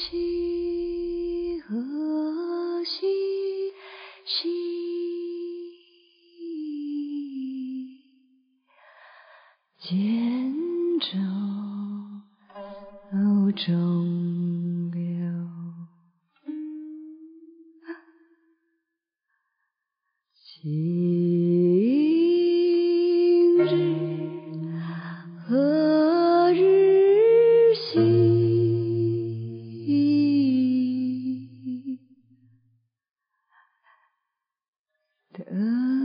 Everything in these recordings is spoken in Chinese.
西河西兮，蹇舟中流。嗯。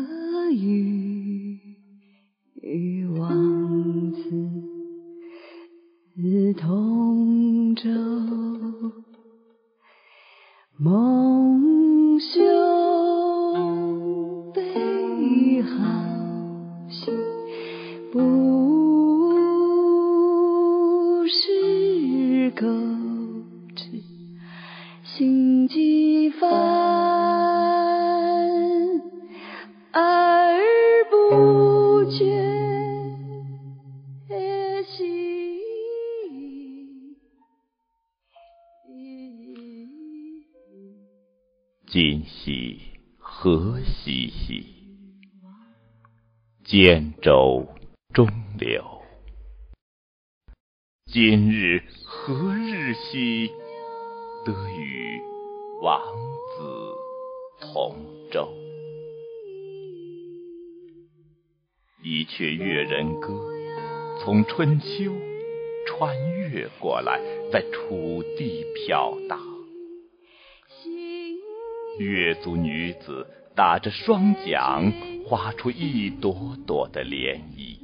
今夕何夕兮？见舟中流。今日何日兮？得与王子同舟。一阙越人歌，从春秋穿越过来，在楚地飘荡。越族女子打着双桨，划出一朵朵的涟漪。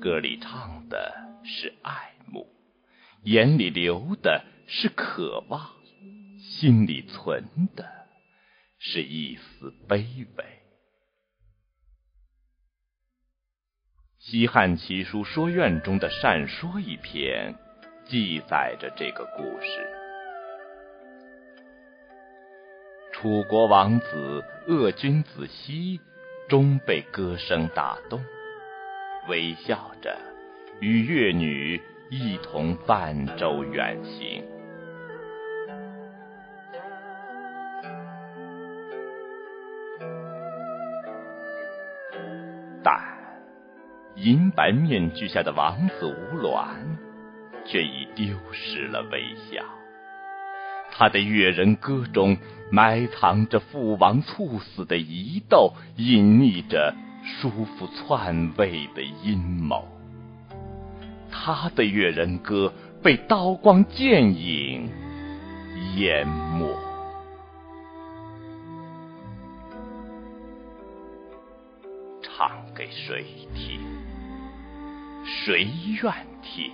歌里唱的是爱慕，眼里流的是渴望，心里存的是一丝卑微。西汉奇书说苑中的《善说》一篇，记载着这个故事。楚国王子鄂君子兮，终被歌声打动，微笑着与乐女一同泛舟远行。但银白面具下的王子无卵，却已丢失了微笑。他的越人歌中埋藏着父王猝死的疑窦，隐匿着叔父篡位的阴谋。他的越人歌被刀光剑影淹没。唱给谁听？谁愿听？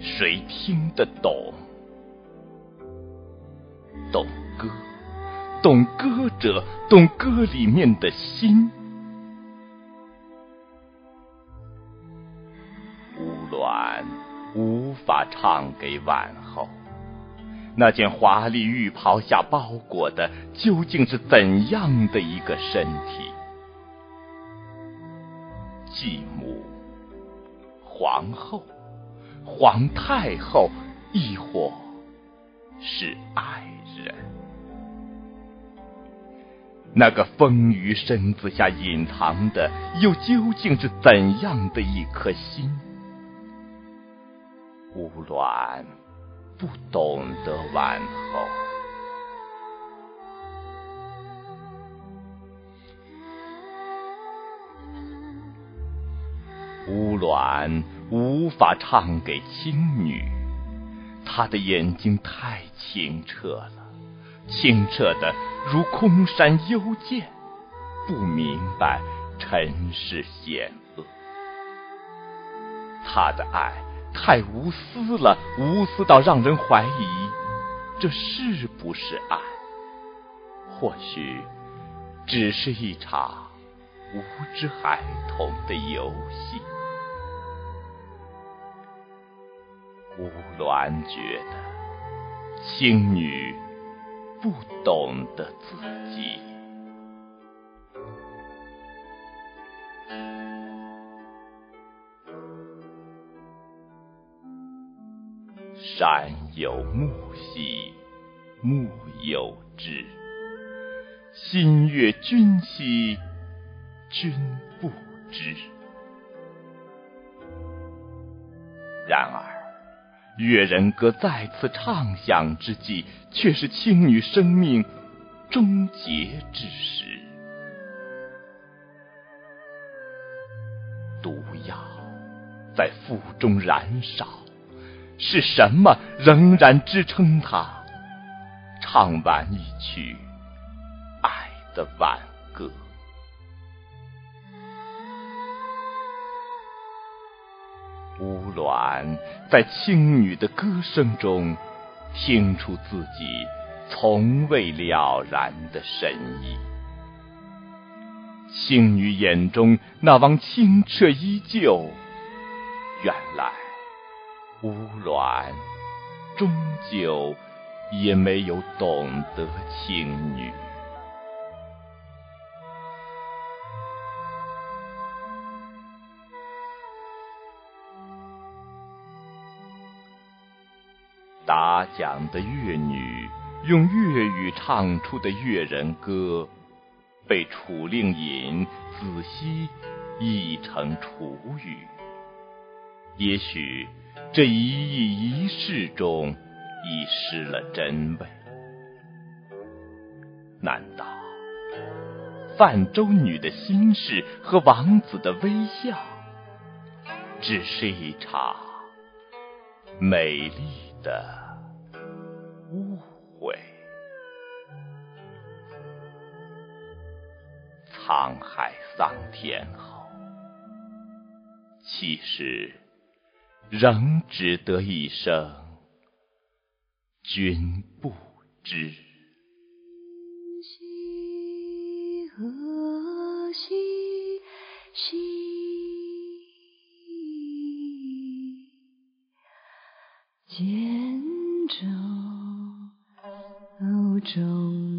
谁听得懂？懂歌，懂歌者，懂歌里面的心。乌鸾无法唱给晚后，那件华丽浴袍下包裹的究竟是怎样的一个身体？继母、皇后、皇太后，亦或是爱人？那个丰腴身子下隐藏的，又究竟是怎样的一颗心？乌鸾不懂得晚后。乌鸾无法唱给青女，她的眼睛太清澈了，清澈的如空山幽涧，不明白尘世险恶。她的爱太无私了，无私到让人怀疑，这是不是爱？或许只是一场无知孩童的游戏。胡鸾觉得青女不懂得自己。山有木兮木有枝，心悦君兮君不知。然而。越人歌再次唱响之际，却是青女生命终结之时。毒药在腹中燃烧，是什么仍然支撑他唱完一曲爱的挽乌鸾在青女的歌声中，听出自己从未了然的深意。青女眼中那汪清澈依旧，原来乌鸾终究也没有懂得青女。讲的乐女用粤语唱出的越人歌，被楚令尹仔细译成楚语。也许这一意一事中已失了真味。难道泛舟女的心事和王子的微笑，只是一场美丽的？沧海桑田后，其实仍只得一声君不知。兮何兮兮，见舟。中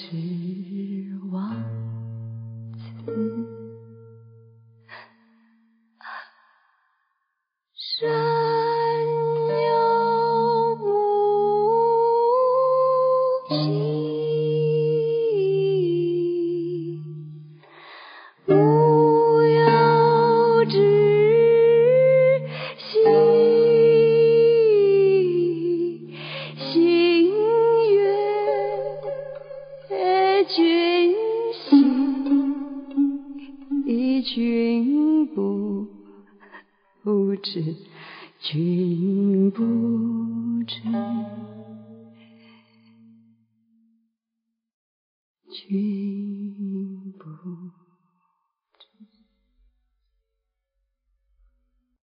是王子不不知，君不知，君不。